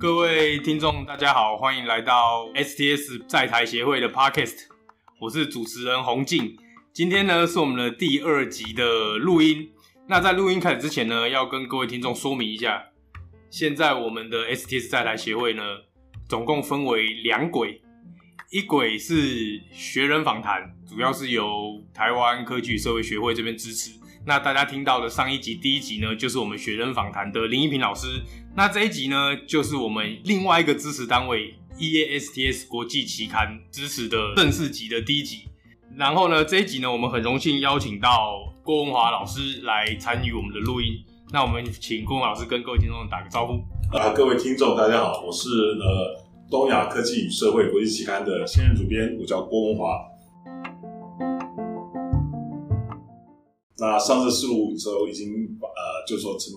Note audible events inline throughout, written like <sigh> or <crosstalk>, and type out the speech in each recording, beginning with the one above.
各位听众，大家好，欢迎来到 STS 在台协会的 Podcast，我是主持人洪静。今天呢是我们的第二集的录音。那在录音开始之前呢，要跟各位听众说明一下，现在我们的 STS 在台协会呢，总共分为两轨，一轨是学人访谈，主要是由台湾科技社会学会这边支持。那大家听到的上一集第一集呢，就是我们学人访谈的林一平老师。那这一集呢，就是我们另外一个支持单位 EASTS 国际期刊支持的正式集的第一集。然后呢，这一集呢，我们很荣幸邀请到郭文华老师来参与我们的录音。那我们请郭文老师跟各位听众打个招呼。啊，各位听众大家好，我是呃东亚科技与社会国际期刊的现任主编，我叫郭文华。那上次试录的时候已经把呃，就说陈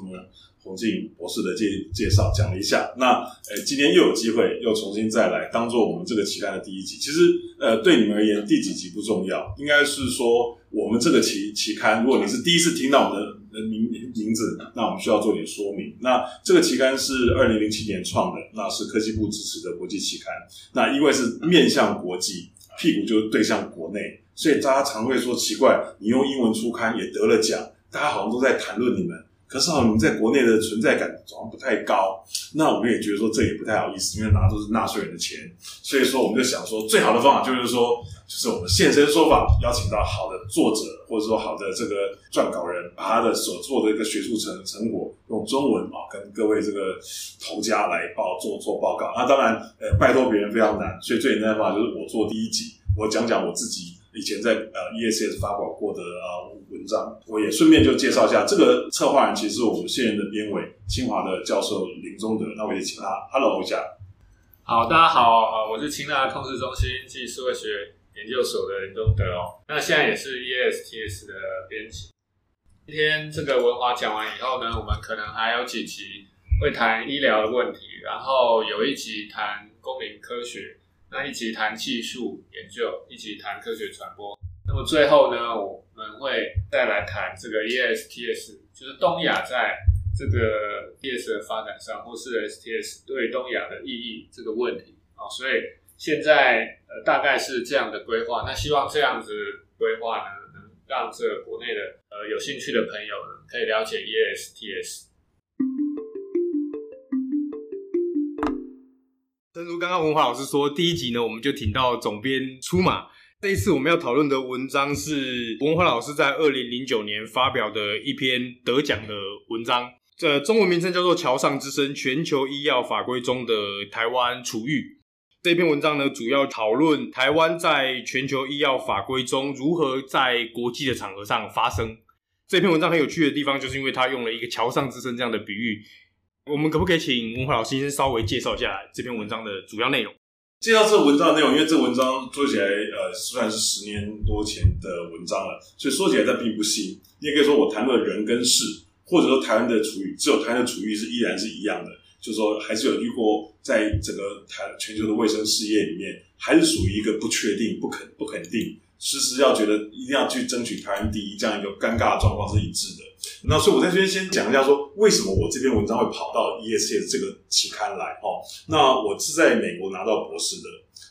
洪静博士的介介绍讲了一下。那呃，今天又有机会又重新再来当做我们这个期刊的第一集。其实呃，对你们而言，第几集不重要，应该是说我们这个期期刊，如果你是第一次听到我们的名名字，那我们需要做点说明。那这个期刊是二零零七年创的，那是科技部支持的国际期刊。那因为是面向国际，屁股就对向国内。所以大家常会说奇怪，你用英文出刊也得了奖，大家好像都在谈论你们，可是好像你们在国内的存在感好像不太高。那我们也觉得说这也不太好意思，因为拿都是纳税人的钱。所以说我们就想说，最好的方法就是说，就是我们现身说法，邀请到好的作者或者说好的这个撰稿人，把他的所做的一个学术成成果用中文啊，跟各位这个头家来报做做报告。那当然，呃，拜托别人非常难，所以最简单的方法就是我做第一集，我讲讲我自己。以前在呃 ESS 发表过的啊文章，我也顺便就介绍一下这个策划人，其实是我们现任的编委，清华的教授林宗德。那我也请他 Hello 一下。好，大家好，呃，我是清大控制中心暨社会学研究所的林宗德哦。那现在也是 E S T S 的编辑。今天这个文华讲完以后呢，我们可能还有几集会谈医疗的问题，然后有一集谈公民科学。那一集谈技术研究，一集谈科学传播。那么最后呢，我们会再来谈这个 E S T S，就是东亚在这个 TS 的发展上，或是 STS 对东亚的意义这个问题啊。所以现在呃大概是这样的规划。那希望这样子规划呢，能让这个国内的呃有兴趣的朋友呢，可以了解 E S T S。正如刚刚文华老师说，第一集呢，我们就请到总编出马。这一次我们要讨论的文章是文华老师在二零零九年发表的一篇得奖的文章，这中文名称叫做《桥上之声：全球医药法规中的台湾处遇》。这篇文章呢，主要讨论台湾在全球医药法规中如何在国际的场合上发声。这篇文章很有趣的地方，就是因为他用了一个“桥上之声”这样的比喻。我们可不可以请文华老师先稍微介绍一下这篇文章的主要内容？介绍这文章的内容，因为这文章说起来，呃，虽然是十年多前的文章了，所以说起来它并不新。你也可以说我谈论人跟事，或者说台湾的处遇，只有台湾的处遇是依然是一样的，就是说还是有遇过在整个台全球的卫生事业里面，还是属于一个不确定、不肯不肯定，时时要觉得一定要去争取台湾第一这样一个尴尬的状况是一致的。那所以，我在这边先讲一下，说为什么我这篇文章会跑到 E S C 这个期刊来哦。那我是在美国拿到博士的。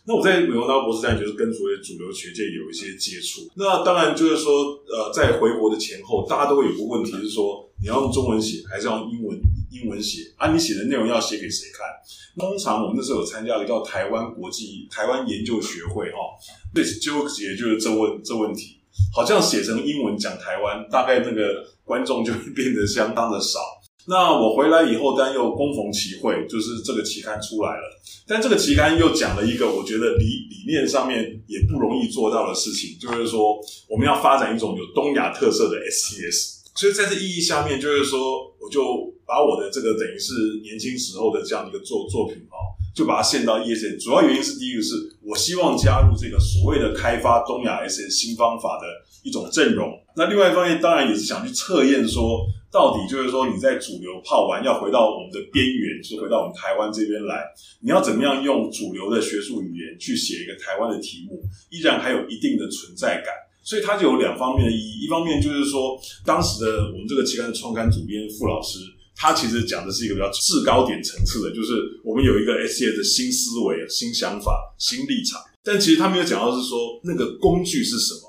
那我在美国拿到博士，站就是跟所谓主流学界有一些接触。那当然就是说，呃，在回国的前后，大家都会有个问题，是说你要用中文写，还是要用英文英文写？啊，你写的内容要写给谁看？通常我们那时候有参加一个台湾国际台湾研究学会哦，对，纠结就是这问这问题。好像写成英文讲台湾，大概那个观众就会变得相当的少。那我回来以后，但又恭逢其会，就是这个期刊出来了。但这个期刊又讲了一个我觉得理理念上面也不容易做到的事情，就是说我们要发展一种有东亚特色的 STS。所以在这意义下面，就是说我就把我的这个等于是年轻时候的这样一个作作品哦。就把它献到 EASTS，主要原因是第一个是我希望加入这个所谓的开发东亚 SS 新方法的一种阵容。那另外一方面，当然也是想去测验说，到底就是说你在主流泡完，要回到我们的边缘，就回到我们台湾这边来，你要怎么样用主流的学术语言去写一个台湾的题目，依然还有一定的存在感。所以它就有两方面的意义，一方面就是说，当时的我们这个期刊的创刊主编傅老师。它其实讲的是一个比较制高点层次的，就是我们有一个 STS 的新思维、新想法、新立场。但其实他没有讲到是说那个工具是什么。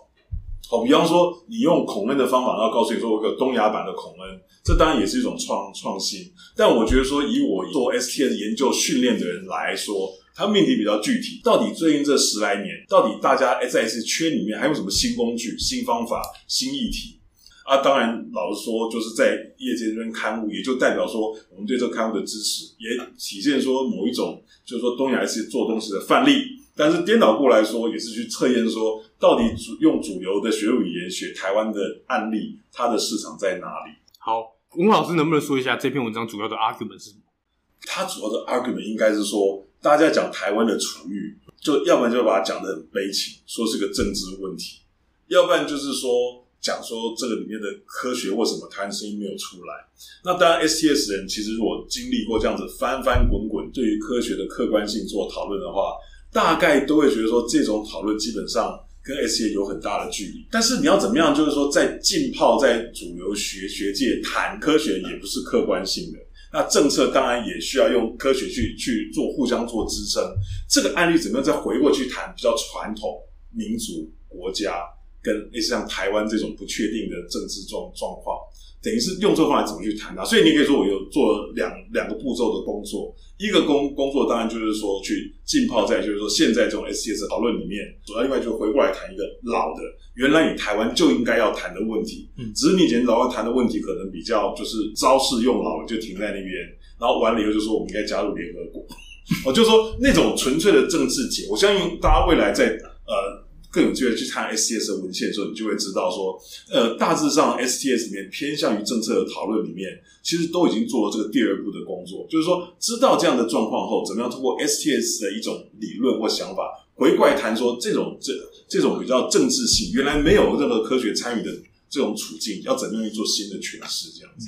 好，比方说你用孔恩的方法，然后告诉你说我有个东亚版的孔恩，这当然也是一种创创新。但我觉得说，以我做 STS 研究训练的人来说，它命题比较具体。到底最近这十来年，到底大家 SIS 圈里面还有什么新工具、新方法、新议题？啊，当然，老实说，就是在业界这边刊物，也就代表说我们对这个刊物的支持，也体现说某一种，就是说东亚 STS 做东西的范例。但是颠倒过来说，也是去测验说，到底主用主流的学语言学台湾的案例，它的市场在哪里？好，吴老师能不能说一下这篇文章主要的 argument 是什么？它主要的 argument 应该是说，大家讲台湾的处遇，就要不然就把它讲得很悲情，说是个政治问题；要不然就是说讲说这个里面的科学为什么台湾声音没有出来。那当然，STS 人其实如果经历过这样子翻翻滚滚，对于科学的客观性做讨论的话。大概都会觉得说，这种讨论基本上跟 STS 有很大的距离。但是你要怎么样，就是说在浸泡在主流学学界谈科学，也不是客观性的。那政策当然也需要用科学去去做互相做支撑。这个案例怎么样再回过去谈比较传统民族国家，跟类似像台湾这种不确定的政治状状况。等于是用这个方法怎么去谈它，所以你可以说我有做两两个步骤的工作。一个工工作当然就是说去浸泡在就是说现在这种 SCS 讨论里面，主要另外就回过来谈一个老的，原来你台湾就应该要谈的问题。嗯，只是你以前老外谈的问题可能比较就是招式用老了就停在那边，然后完了以后就说我们应该加入联合国。<laughs> 我就说那种纯粹的政治解，我相信大家未来在呃。更有机会去看 STS 的文献的时候，你就会知道说，呃，大致上 STS 里面偏向于政策的讨论里面，其实都已经做了这个第二步的工作，就是说，知道这样的状况后，怎么样通过 STS 的一种理论或想法，回过来谈说这种这这种比较政治性，原来没有任何科学参与的这种处境，要怎么样去做新的诠释，这样子。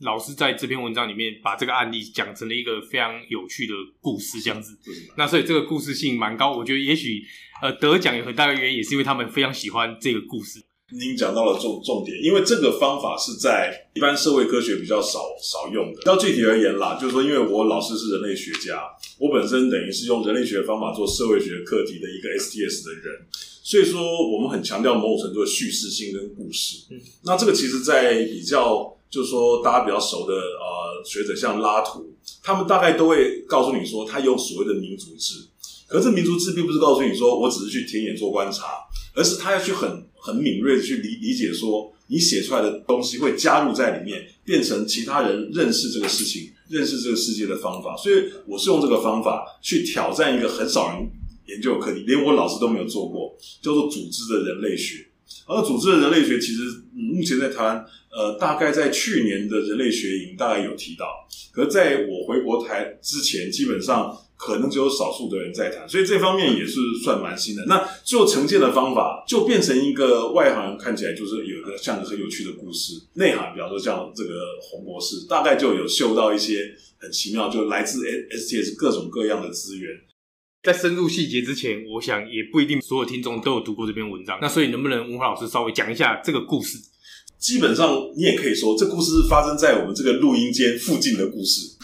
老师在这篇文章里面把这个案例讲成了一个非常有趣的故事，这样子。那所以这个故事性蛮高，我觉得也许呃得奖有很大的原因也是因为他们非常喜欢这个故事。您讲到了重重点，因为这个方法是在一般社会科学比较少少用的。到具体而言啦，就是说，因为我老师是人类学家，我本身等于是用人类学的方法做社会学课题的一个 STS 的人，所以说我们很强调某种程度的叙事性跟故事。嗯，那这个其实，在比较。就是说，大家比较熟的呃学者，像拉图，他们大概都会告诉你说，他有所谓的民族志。可是民族志并不是告诉你说我只是去田野做观察，而是他要去很很敏锐的去理理解说，你写出来的东西会加入在里面，变成其他人认识这个事情、认识这个世界的方法。所以我是用这个方法去挑战一个很少人研究的课题，连我老师都没有做过，叫做组织的人类学。而组织的人类学其实，目前在台湾，呃，大概在去年的人类学营大概有提到，可是在我回国台之前，基本上可能只有少数的人在谈，所以这方面也是算蛮新的。那最后呈现的方法就变成一个外行人看起来就是有一个像个很有趣的故事，内行比方说像这个洪博士，大概就有嗅到一些很奇妙，就来自 STS 各种各样的资源。在深入细节之前，我想也不一定所有听众都有读过这篇文章。那所以能不能文华老师稍微讲一下这个故事？基本上你也可以说，这故事是发生在我们这个录音间附近的故事。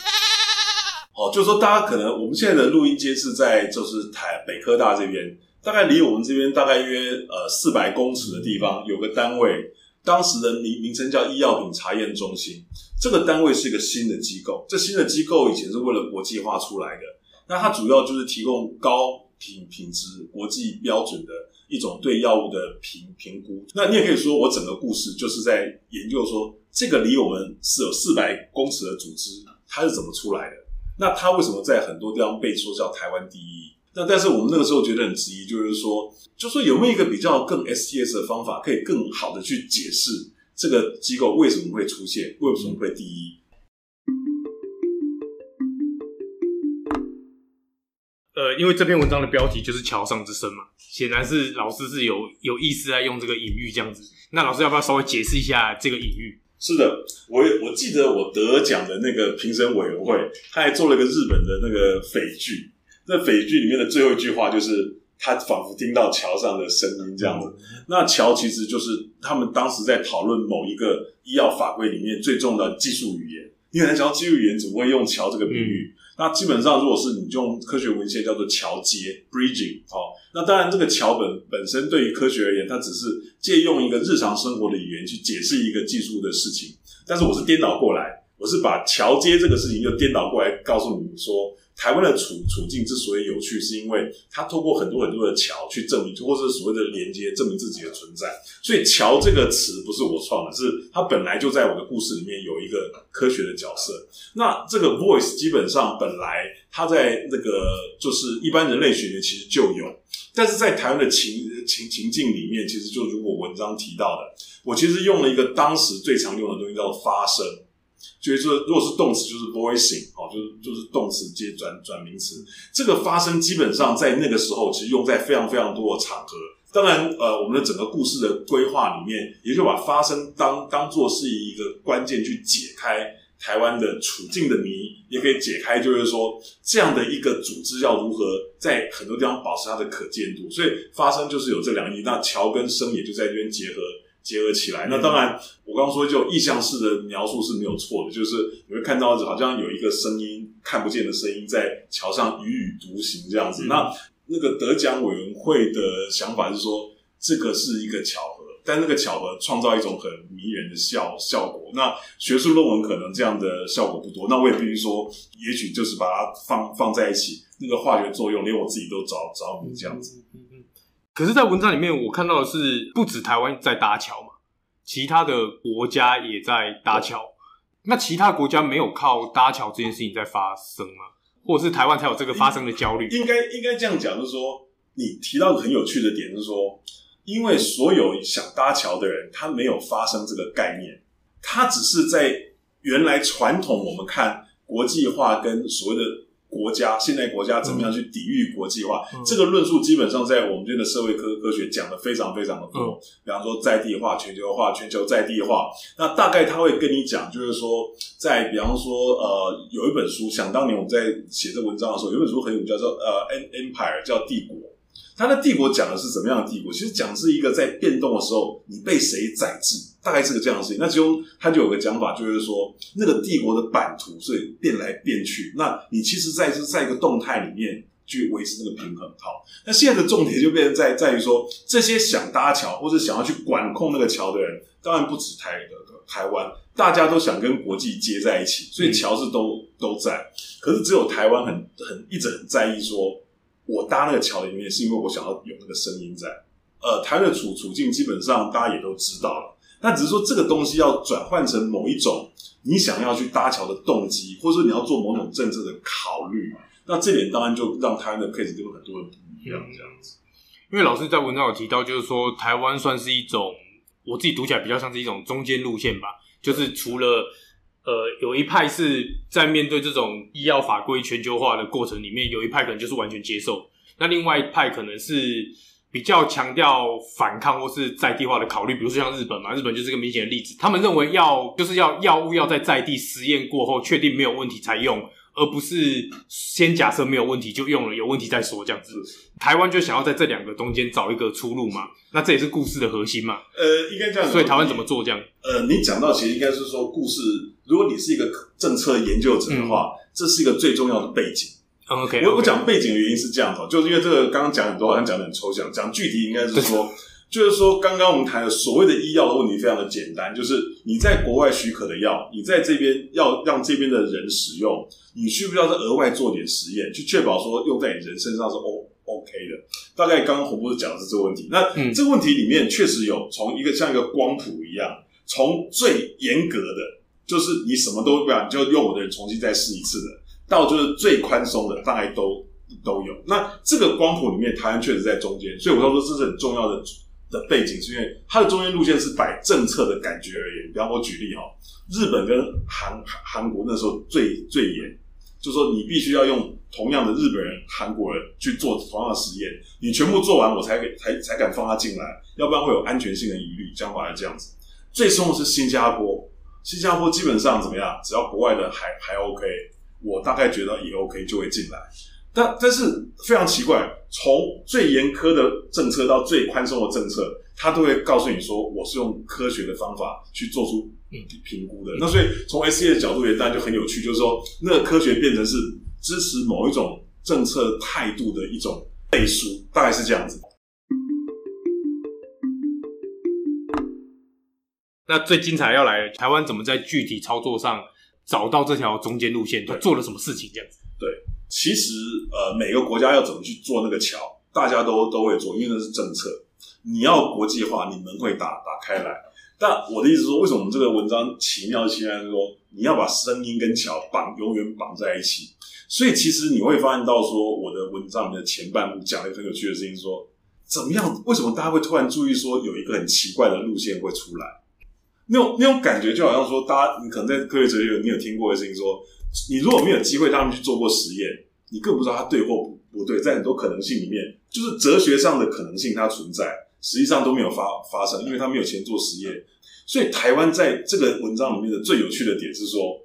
哦，就是说大家可能我们现在的录音间是在就是台北科大这边，大概离我们这边大概约呃四百公尺的地方有个单位，当时的名名称叫医药品查验中心。这个单位是一个新的机构，这新的机构以前是为了国际化出来的。那它主要就是提供高品品质、国际标准的一种对药物的评评估。那你也可以说，我整个故事就是在研究说，这个离我们是有四百公尺的组织，它是怎么出来的？那它为什么在很多地方被说叫台湾第一？那但是我们那个时候觉得很质疑，就是说，就说有没有一个比较更 STS 的方法，可以更好的去解释这个机构为什么会出现，为什么会第一？呃，因为这篇文章的标题就是“桥上之声”嘛，显然是老师是有有意思在用这个隐喻这样子。那老师要不要稍微解释一下这个隐喻？是的，我我记得我得奖的那个评审委员会，他还做了个日本的那个匪剧。那匪剧里面的最后一句话就是“他仿佛听到桥上的声音这样子。那桥其实就是他们当时在讨论某一个医药法规里面最重要的技术语言。你很难想到技术语言怎么会用桥这个比喻？嗯、那基本上如果是你用科学文献叫做桥接 （bridging） 哦，那当然这个桥本本身对于科学而言，它只是借用一个日常生活的语言去解释一个技术的事情。但是我是颠倒过来，我是把桥接这个事情又颠倒过来告诉你们说。台湾的处处境之所以有趣，是因为它透过很多很多的桥去证明，或者是所谓的连接，证明自己的存在。所以“桥”这个词不是我创的，是它本来就在我的故事里面有一个科学的角色。那这个 voice 基本上本来它在那个就是一般人类学里面其实就有，但是在台湾的情情情境里面，其实就如果文章提到的，我其实用了一个当时最常用的东西，叫做发声。就是说，如果是动词，就是 voicing，哦，就是就是动词接转转名词。这个发声基本上在那个时候，其实用在非常非常多的场合。当然，呃，我们的整个故事的规划里面，也就把发声当当做是一个关键去解开台湾的处境的谜，也可以解开，就是说这样的一个组织要如何在很多地方保持它的可见度。所以发声就是有这两个意义，那桥跟声也就在这边结合。结合起来，那当然，我刚刚说就意象式的描述是没有错的，就是你会看到好像有一个声音，看不见的声音在桥上踽踽独行这样子。嗯、那那个得奖委员会的想法是说，这个是一个巧合，但那个巧合创造一种很迷人的效效果。那学术论文可能这样的效果不多，那我也必须说，也许就是把它放放在一起，那个化学作用连我自己都着着迷这样子。嗯可是，在文章里面，我看到的是不止台湾在搭桥嘛，其他的国家也在搭桥。那其他国家没有靠搭桥这件事情在发生吗？或者是台湾才有这个发生的焦虑？应该应该这样讲，就是说，你提到一个很有趣的点，就是说，因为所有想搭桥的人，他没有发生这个概念，他只是在原来传统我们看国际化跟所谓的。国家现代国家怎么样去抵御国际化？嗯、这个论述基本上在我们这边的社会科科学讲的非常非常的多。嗯、比方说在地化、全球化、全球在地化，那大概他会跟你讲，就是说，在比方说呃，有一本书，想当年我们在写这文章的时候，有一本书很有名，叫做呃《Empire》，叫帝国。他的帝国讲的是怎么样的帝国？其实讲是一个在变动的时候，你被谁宰制，大概是个这样的事情。那其中他就有个讲法，就是说那个帝国的版图是变来变去，那你其实在是在一个动态里面去维持那个平衡。好，那现在的重点就变成在在于说，这些想搭桥或者想要去管控那个桥的人，当然不止台的台湾，大家都想跟国际接在一起，所以桥是都都在。可是只有台湾很很一直很在意说。我搭那个桥里面，是因为我想要有那个声音在。呃，台湾的处处境基本上大家也都知道了，那只是说这个东西要转换成某一种你想要去搭桥的动机，或者说你要做某种政策的考虑，那这点当然就让台湾的 case 跟很多人不一样这样子。因为老师在文章有提到，就是说台湾算是一种，我自己读起来比较像是一种中间路线吧，就是除了。呃，有一派是在面对这种医药法规全球化的过程里面，有一派可能就是完全接受，那另外一派可能是比较强调反抗或是在地化的考虑，比如说像日本嘛，日本就是个明显的例子，他们认为要就是要药物要在在地实验过后确定没有问题才用。而不是先假设没有问题就用了，有问题再说这样子。台湾就想要在这两个中间找一个出路嘛，那这也是故事的核心嘛。呃，应该这样。所以台湾怎么做这样？呃，你讲到其实应该是说故事，如果你是一个政策研究者的话，嗯、这是一个最重要的背景。OK，, okay. 我我讲背景的原因是这样子，就是因为这个刚刚讲很多，好像讲的很抽象，讲具体应该是说。就是说，刚刚我们谈的所谓的医药的问题非常的简单，就是你在国外许可的药，你在这边要让这边的人使用，你需不需要再额外做点实验，去确保说用在你人身上是 O OK 的？大概刚刚洪博士讲的是这个问题。那、嗯、这个问题里面确实有从一个像一个光谱一样，从最严格的，就是你什么都不要，你就用我的人重新再试一次的，到就是最宽松的，大概都都有。那这个光谱里面，台湾确实在中间，所以我要说这是很重要的。的背景是因为它的中间路线是摆政策的感觉而言，比方我举例哈，日本跟韩韩国那时候最最严，就是说你必须要用同样的日本人、韩国人去做同样的实验，你全部做完我才给才才敢放他进来，要不然会有安全性的疑虑。讲白了这样子，最松的是新加坡，新加坡基本上怎么样？只要国外的还还 OK，我大概觉得也 OK 就会进来。但但是非常奇怪，从最严苛的政策到最宽松的政策，他都会告诉你说，我是用科学的方法去做出评估的。嗯、那所以从 SCA 的角度也当然就很有趣，就是说，那个科学变成是支持某一种政策态度的一种背书，大概是这样子。那最精彩要来，台湾怎么在具体操作上找到这条中间路线？对，做了什么事情？这样子。其实呃，每个国家要怎么去做那个桥，大家都都会做，因为那是政策。你要国际化，你门会打打开来。但我的意思是说，为什么我们这个文章奇妙奇妙是说，你要把声音跟桥绑永远绑在一起。所以其实你会发现到说，我的文章里面的前半部讲了一个很有趣的事情，说怎么样？为什么大家会突然注意说有一个很奇怪的路线会出来？那种那种感觉就好像说，大家你可能在科学哲学你有听过的事情说，你如果没有机会他们去做过实验，你更不知道他对或不不对。在很多可能性里面，就是哲学上的可能性它存在，实际上都没有发发生，因为他没有钱做实验。所以台湾在这个文章里面的最有趣的点是说，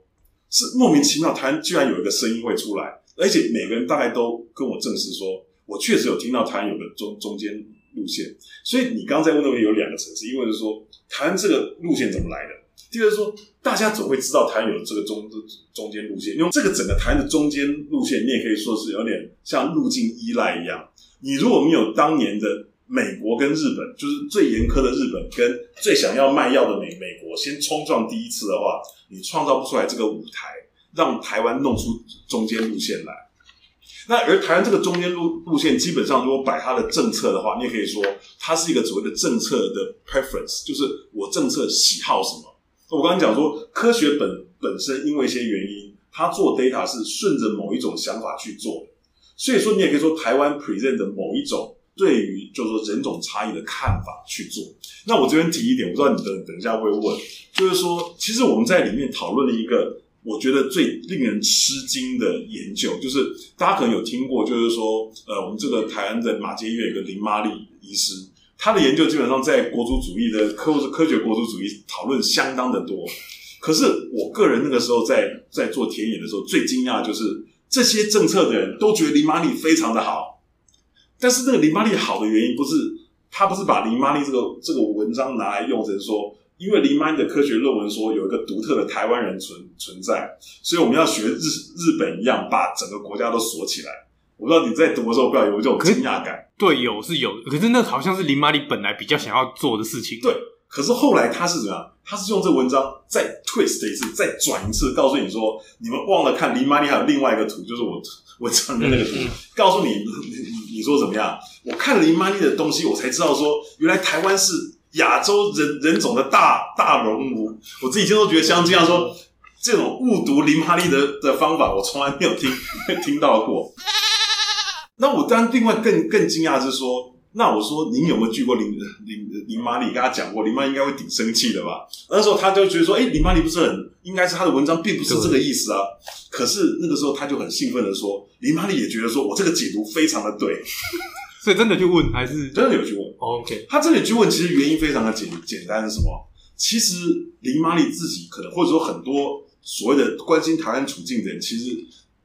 是莫名其妙，台湾居然有一个声音会出来，而且每个人大概都跟我证实说，我确实有听到台湾有个中中间。路线，所以你刚才问的问题有两个层次，因为就是说台湾这个路线怎么来的？第二是说，大家总会知道台湾有这个中中间路线，因为这个整个台湾的中间路线，你也可以说是有点像路径依赖一样。你如果没有当年的美国跟日本，就是最严苛的日本跟最想要卖药的美美国先冲撞第一次的话，你创造不出来这个舞台，让台湾弄出中间路线来。那而台湾这个中间路路线，基本上如果摆它的政策的话，你也可以说它是一个所谓的政策的 preference，就是我政策喜好什么。我刚刚讲说，科学本本身因为一些原因，它做 data 是顺着某一种想法去做的。所以说，你也可以说台湾 present 的某一种对于就是说人种差异的看法去做。那我这边提一点，我不知道你等等一下会问，就是说，其实我们在里面讨论了一个。我觉得最令人吃惊的研究，就是大家可能有听过，就是说，呃，我们这个台湾的马偕医院有个林妈丽医师，他的研究基本上在国族主义的科科学国族主义讨论相当的多。可是我个人那个时候在在做田野的时候，最惊讶的就是这些政策的人都觉得林妈利非常的好，但是那个林妈利好的原因不是他不是把林妈利这个这个文章拿来用成说。因为林妈利的科学论文说有一个独特的台湾人存存在，所以我们要学日日本一样，把整个国家都锁起来。我不知道你在读的时候，不要有这种惊讶感。对，有是有，可是那好像是林玛丽本来比较想要做的事情。对，可是后来他是怎样？他是用这个文章再 twist 一次，再转一次，告诉你说，你们忘了看林玛丽还有另外一个图，就是我文章的那个图，告诉你你你说怎么样？我看了林妈利的东西，我才知道说，原来台湾是。亚洲人人种的大大熔炉，我自己听都觉得相当惊讶。说这种误读林玛丽的的方法，我从来没有听听到过。那我当然另外更更惊讶的是说，那我说您有没有拒过林林林妈利？跟他讲过，林妈利应该会挺生气的吧？那时候他就觉得说，哎、欸，林妈利不是很应该是他的文章并不是这个意思啊。可是那个时候他就很兴奋的说，林妈利也觉得说我这个解读非常的对。<laughs> 所以真的去问还是真的有去问？OK，他真的去问，其实原因非常的简简单，是什么？其实林妈利自己可能，或者说很多所谓的关心台湾处境的人，其实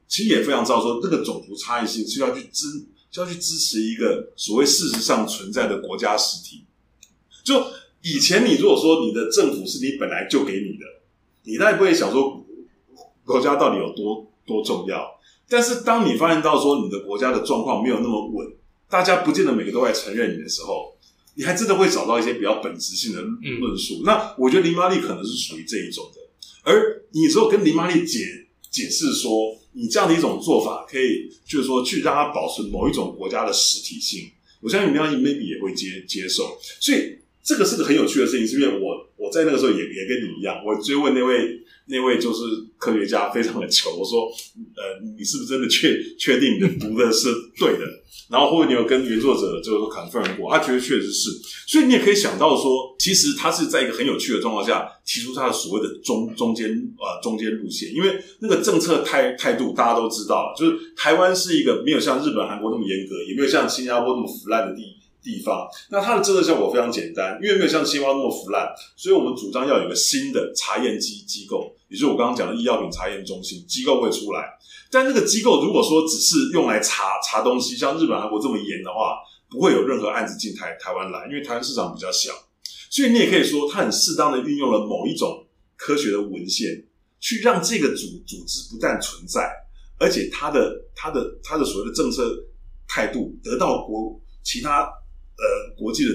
其实也非常知道说，这个种族差异性是要去支，是要去支持一个所谓事实上存在的国家实体。就以前你如果说你的政府是你本来就给你的，你当然不会想说国家到底有多多重要。但是当你发现到说你的国家的状况没有那么稳。大家不见得每个都在承认你的时候，你还真的会找到一些比较本质性的论述。嗯、那我觉得林妈利可能是属于这一种的。而你之后跟林妈利解解释说，你这样的一种做法可以，就是说去让它保存某一种国家的实体性。我相信林妈利 maybe 也会接接受。所以这个是个很有趣的事情，是因为我我在那个时候也也跟你一样，我追问那位。那位就是科学家，非常的求。我说，呃，你是不是真的确确定你读的是对的？<laughs> 然后或者你有跟原作者就是说 confirm 过，他觉得确实是。所以你也可以想到说，其实他是在一个很有趣的状况下提出他的所谓的中中间呃中间路线，因为那个政策态态度大家都知道，就是台湾是一个没有像日本、韩国那么严格，也没有像新加坡那么腐烂的地地方。那它的政策效果非常简单，因为没有像西方那么腐烂，所以我们主张要有一个新的查验机机构，也就是我刚刚讲的医药品查验中心机构会出来。但那个机构如果说只是用来查查东西，像日本、韩国这么严的话，不会有任何案子进台台湾来，因为台湾市场比较小。所以你也可以说，它很适当的运用了某一种科学的文献，去让这个组组织不但存在，而且它的它的它的所谓的政策态度得到国其他呃国际的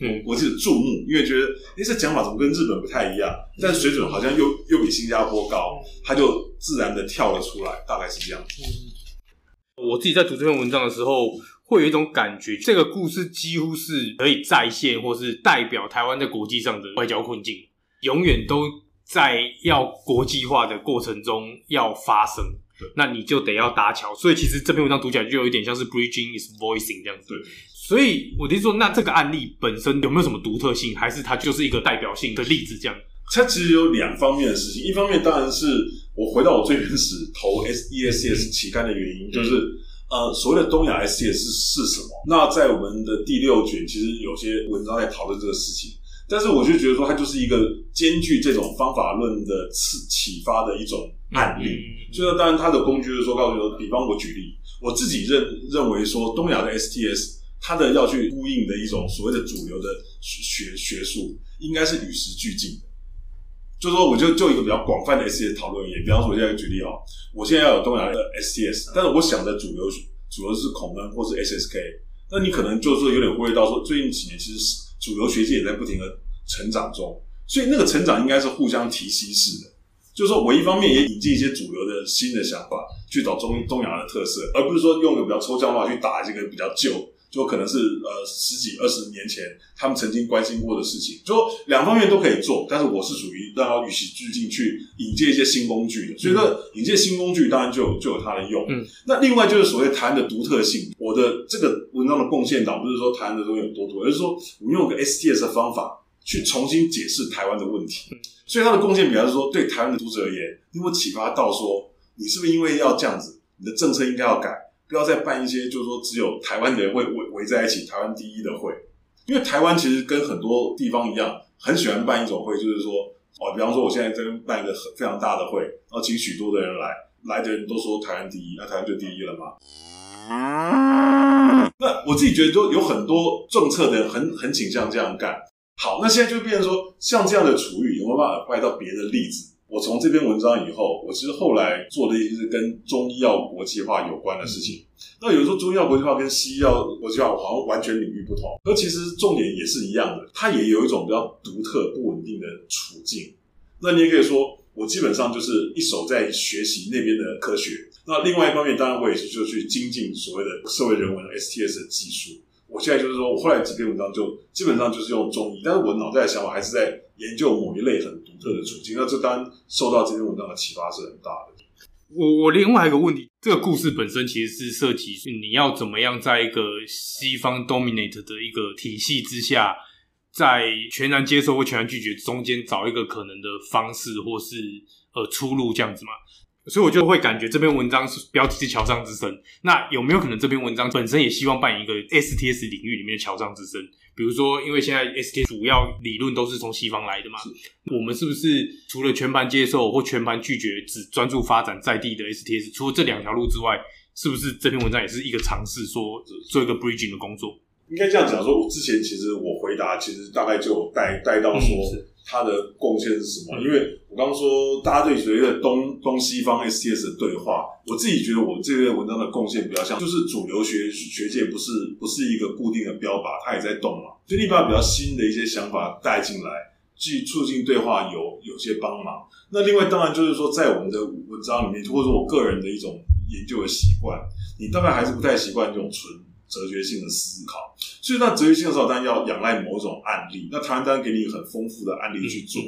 嗯国际的注目，因为觉得哎这讲法怎么跟日本不太一样，但水准好像又又比新加坡高，他就自然的跳了出来，大概是这样。我自己在读这篇文章的时候，会有一种感觉，这个故事几乎是可以再现，或是代表台湾在国际上的外交困境，永远都在要国际化的过程中要发生。那你就得要搭桥。所以其实这篇文章读起来就有一点像是 bridging is voicing 这样子。对。所以我就说，那这个案例本身有没有什么独特性，还是它就是一个代表性的例子？这样？它其实有两方面的事情，一方面当然是我回到我最原始投 S E S S 期刊的原因，就是。呃，所谓的东亚 STS 是是什么？那在我们的第六卷，其实有些文章在讨论这个事情。但是我就觉得说，它就是一个兼具这种方法论的启启发的一种案例。所以当然，它的工具就是说，告诉你说，比方我举例，我自己认认为说，东亚的 STS 它的要去呼应的一种所谓的主流的学学术，应该是与时俱进的。就是说，我就就一个比较广泛的 STS 讨论，也比方说，我现在举例哦，我现在要有东亚的 STS，但是我想的主流主流是孔恩或是 SSK，那你可能就是说有点忽略到说，最近几年其实主流学界也在不停的成长中，所以那个成长应该是互相提携式的。就是说我一方面也引进一些主流的新的想法，去找中东亚的特色，而不是说用个比较抽象的话去打这个比较旧。就可能是呃十几二十年前他们曾经关心过的事情，就说两方面都可以做，但是我是属于让他与时俱进去引进一些新工具的，所以说引进新工具当然就有就有它的用。嗯，那另外就是所谓台湾的独特性，我的这个文章的贡献倒不是说台湾的东西有多多，而是说我们用个 STS 的方法去重新解释台湾的问题，所以他的贡献，比方说对台湾的读者而言，有没有启发到说，你是不是因为要这样子，你的政策应该要改？不要再办一些，就是说只有台湾人会围围在一起，台湾第一的会。因为台湾其实跟很多地方一样，很喜欢办一种会，就是说，哦，比方说我现在在办一个很非常大的会，然后请许多的人来，来的人都说台湾第一，那台湾就第一了嘛。那我自己觉得，就有很多政策的人很很倾向这样干。好，那现在就变成说，像这样的处遇有没有办法带到别的例子？我从这篇文章以后，我其实后来做的一些是跟中医药国际化有关的事情。那有时候中医药国际化跟西医药国际化好像完全领域不同，而其实重点也是一样的，它也有一种比较独特、不稳定的处境。那你也可以说，我基本上就是一手在学习那边的科学，那另外一方面，当然我也是就去精进所谓的社会人文 STS 的技术。我现在就是说，我后来几篇文章就基本上就是用中医，但是我脑袋的想法还是在研究某一类很特的处境。那这单受到这篇文章的启发是很大的。我我另外一个问题，这个故事本身其实是涉及是你要怎么样在一个西方 dominate 的一个体系之下，在全然接受或全然拒绝中间找一个可能的方式或是呃出路这样子嘛？所以我就会感觉这篇文章是标题是桥上之声。那有没有可能这篇文章本身也希望扮演一个 STS 领域里面的桥上之声？比如说，因为现在 STS 主要理论都是从西方来的嘛，我们是不是除了全盘接受或全盘拒绝，只专注发展在地的 STS？除了这两条路之外，是不是这篇文章也是一个尝试，说做一个 bridging 的工作？应该这样讲，说我之前其实我回答其实大概就带带到说。嗯他的贡献是什么？因为我刚刚说，大家对所谓的东东西方 STS 的对话，我自己觉得我这篇文章的贡献比较像，就是主流学学界不是不是一个固定的标靶，它也在动嘛，所以你把比较新的一些想法带进来，去促进对话有有些帮忙。那另外当然就是说，在我们的文章里面，或者说我个人的一种研究的习惯，你大概还是不太习惯这种纯。哲学性的思考，所以那哲学性的时候，当然要仰赖某种案例。那台湾当然给你很丰富的案例去做。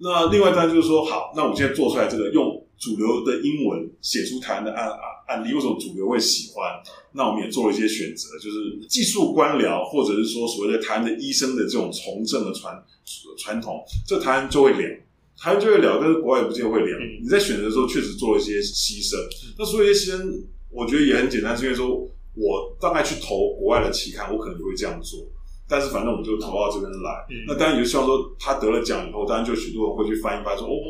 那另外当然就是说，好，那我们现在做出来这个用主流的英文写出台湾的案案案例，为什么主流会喜欢？那我们也做了一些选择，就是技术官僚，或者是说所谓的台湾的医生的这种从政的传传统，这台湾就会聊，台湾就会聊，但是国外也不见得会聊。你在选择的时候确实做了一些牺牲。那所以一些牺牲，我觉得也很简单，是因为说。我大概去投国外的期刊，我可能就会这样做。但是反正我们就投到这边来，嗯、那当然也就希望说他得了奖以后，当然就许多人会去翻一翻说，说哦，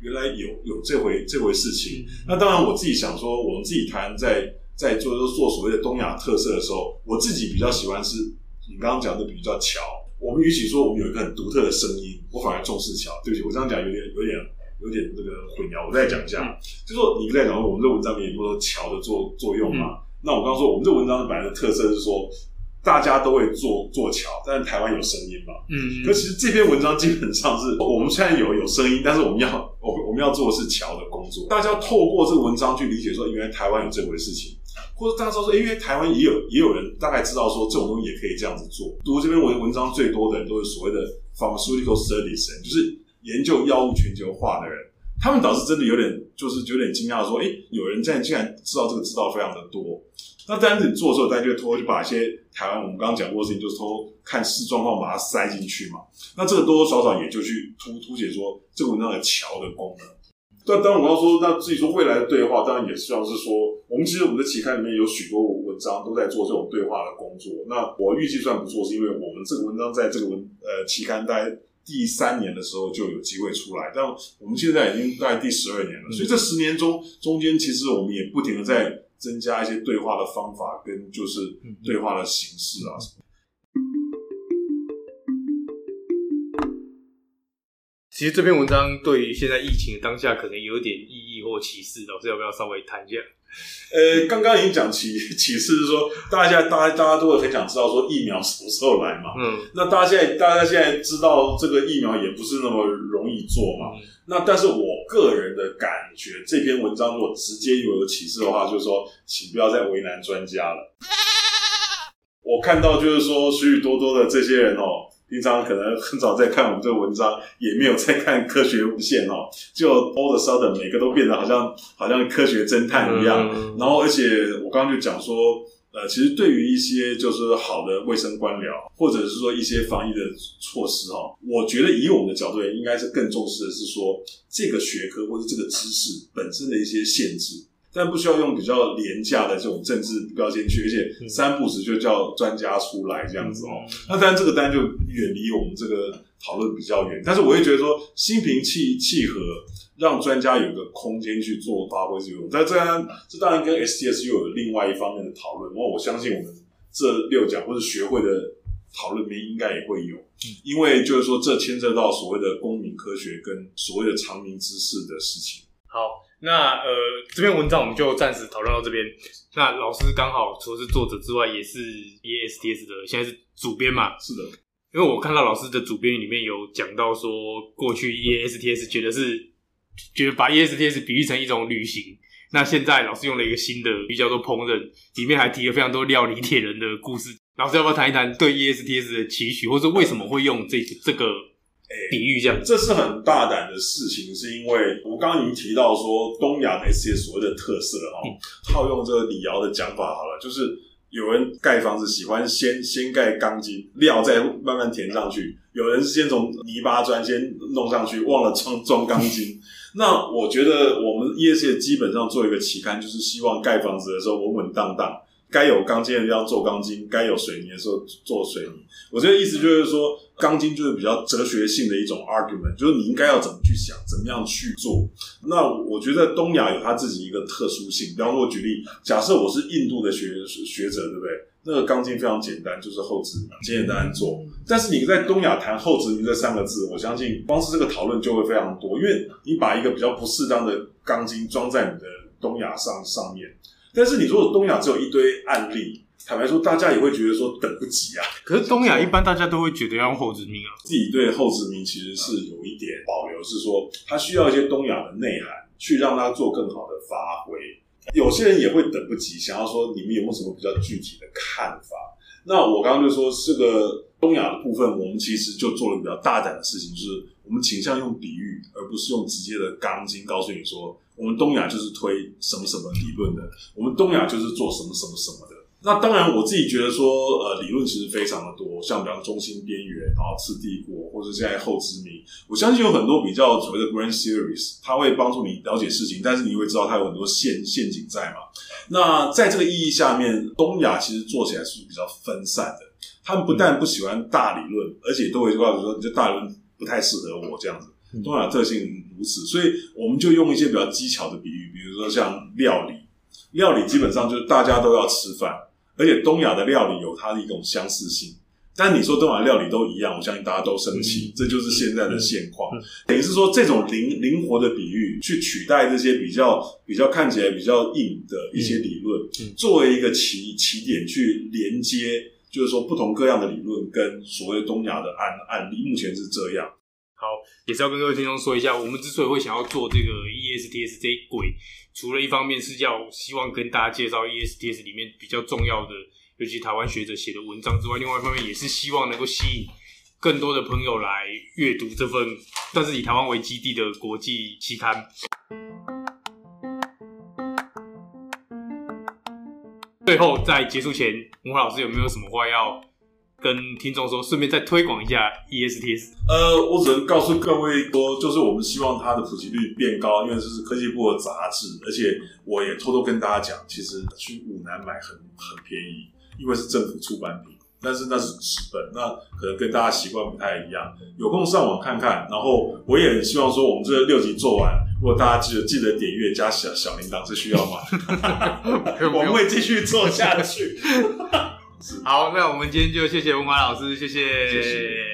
原来有有这回这回事情。嗯、那当然我自己想说，我们自己台湾在在做做所谓的东亚特色的时候，我自己比较喜欢是你刚刚讲的比较巧。我们与其说我们有一个很独特的声音，我反而重视巧。对不起，我这样讲有点有点有点那个混淆。我再讲一下，嗯、就说你在讲说我们这文章里面有说桥的作作用嘛？嗯、那我刚刚说我们这文章本来的特色是说。大家都会做做桥，但是台湾有声音嘛？嗯，可其实这篇文章基本上是 <laughs> 我们现在有有声音，但是我们要我 <laughs> 我们要做的是桥的工作。大家透过这个文章去理解说，原来台湾有这回事情，或者大家知道说，因为台湾也有也有人大概知道说，这种东西也可以这样子做。读这篇文文章最多的人都是所谓的 pharmaceutical studies，就是研究药物全球化的人，他们倒是真的有点就是有点惊讶说，哎，有人在竟然知道这个知道非常的多。那当然，你做的时候，大家就偷偷就把一些台湾我们刚刚讲过的事情，就是偷偷看市状况，把它塞进去嘛。那这个多多少少也就去凸凸显说这个文章的桥的功能。但当然我要说，那至于说未来的对话，当然也希望是说，我们其实我们的期刊里面有许多文章都在做这种对话的工作。那我预计算不错，是因为我们这个文章在这个文呃期刊大概第三年的时候就有机会出来，但我们现在已经大概第十二年了，所以这十年中中间其实我们也不停的在。增加一些对话的方法跟就是对话的形式啊。其实这篇文章对于现在疫情的当下可能有点意义或启示，老师要不要稍微谈一下？呃，刚刚已经讲启启示是说，大家大家大家都会很想知道说疫苗什么时候来嘛。嗯。那大家现在大家现在知道这个疫苗也不是那么容易做嘛。嗯那但是我个人的感觉，这篇文章如果直接有有启示的话，就是说，请不要再为难专家了。我看到就是说，许许多多的这些人哦，平常可能很少在看我们这个文章，也没有在看科学无限哦，就 all the sudden 每个都变得好像好像科学侦探一样。嗯、然后，而且我刚刚就讲说。呃，其实对于一些就是好的卫生官僚，或者是说一些防疫的措施哈，我觉得以我们的角度，应该是更重视的是说这个学科或者这个知识本身的一些限制，但不需要用比较廉价的这种政治标签去，而且三不时就叫专家出来这样子哦。那当然这个单就远离我们这个讨论比较远，但是我会觉得说心平气气和。让专家有个空间去做发挥作用，但这样这当然跟 STS 又有另外一方面的讨论。我我相信我们这六讲或者学会的讨论里面应该也会有，因为就是说这牵涉到所谓的公民科学跟所谓的长民知识的事情。好，那呃这篇文章我们就暂时讨论到这边。那老师刚好除了是作者之外，也是 EASTS 的现在是主编嘛？是的，因为我看到老师的主编里面有讲到说，过去 EASTS 觉得是。觉得把 ESTS 比喻成一种旅行，那现在老师用了一个新的比喻叫做烹饪，里面还提了非常多料理铁人的故事。老师要不要谈一谈对 ESTS 的期许，或者为什么会用这这个比喻这样？这是很大胆的事情，是因为我刚刚已经提到说东亚的 STS 所谓的特色哈，套用这个李瑶的讲法好了，就是有人盖房子喜欢先先盖钢筋，料再慢慢填上去；有人是先从泥巴砖先弄上去，忘了装装钢筋。<laughs> 那我觉得我们 ESTS 基本上做一个期刊，就是希望盖房子的时候稳稳当当，该有钢筋的地方做钢筋，该有水泥的时候做水泥。我觉得意思就是说，钢筋就是比较哲学性的一种 argument，就是你应该要怎么去想，怎么样去做。那我觉得东亚有它自己一个特殊性，比方说我举例，假设我是印度的学学者，对不对？那个钢筋非常简单，就是后殖民，简简单单做。但是你在东亚谈后殖民这三个字，我相信光是这个讨论就会非常多，因为你把一个比较不适当的钢筋装在你的东亚上上面。但是你说东亚只有一堆案例，坦白说，大家也会觉得说等不及啊。可是东亚一般大家都会觉得要用后殖民啊，自己对后殖民其实是有一点保留，是说它需要一些东亚的内涵，去让它做更好的发挥。有些人也会等不及，想要说你们有没有什么比较具体的看法？那我刚刚就说这个东亚的部分，我们其实就做了比较大胆的事情，就是我们倾向用比喻，而不是用直接的钢筋告诉你说，我们东亚就是推什么什么理论的，我们东亚就是做什么什么什么的。那当然，我自己觉得说，呃，理论其实非常的多，像比方中心边缘啊、次帝国，或者现在后殖民，我相信有很多比较所谓的 grand series，它会帮助你了解事情，但是你会知道它有很多陷陷阱在嘛。那在这个意义下面，东亚其实做起来是比较分散的，他们不但不喜欢大理论，而且都会告诉说，你这大理论不太适合我这样子。东亚特性如此，所以我们就用一些比较技巧的比喻，比如说像料理，料理基本上就是大家都要吃饭。而且东亚的料理有它的一种相似性，但你说东亚料理都一样，我相信大家都生气，嗯、这就是现在的现况。等于是说，这种灵灵活的比喻去取代这些比较比较看起来比较硬的一些理论，作为一个起起点去连接，就是说不同各样的理论跟所谓东亚的案案例，目前是这样。好，也是要跟各位听众说一下，我们之所以会想要做这个 ESTS 这一轨。除了一方面是要希望跟大家介绍 ESTS 里面比较重要的，尤其台湾学者写的文章之外，另外一方面也是希望能够吸引更多的朋友来阅读这份，但是以台湾为基地的国际期刊。最后，在结束前，文华老师有没有什么话要？跟听众说，顺便再推广一下 ESTS。呃，我只能告诉各位说，就是我们希望它的普及率变高，因为这是科技部的杂志，而且我也偷偷跟大家讲，其实去五南买很很便宜，因为是政府出版品，但是那是纸本，那可能跟大家习惯不太一样。有空上网看看，然后我也很希望说，我们这六集做完，如果大家记得记得点阅加小小铃铛，是需要吗？<laughs> 我们会继续做下去。<laughs> 好，那我们今天就谢谢文华老师，谢谢。谢谢。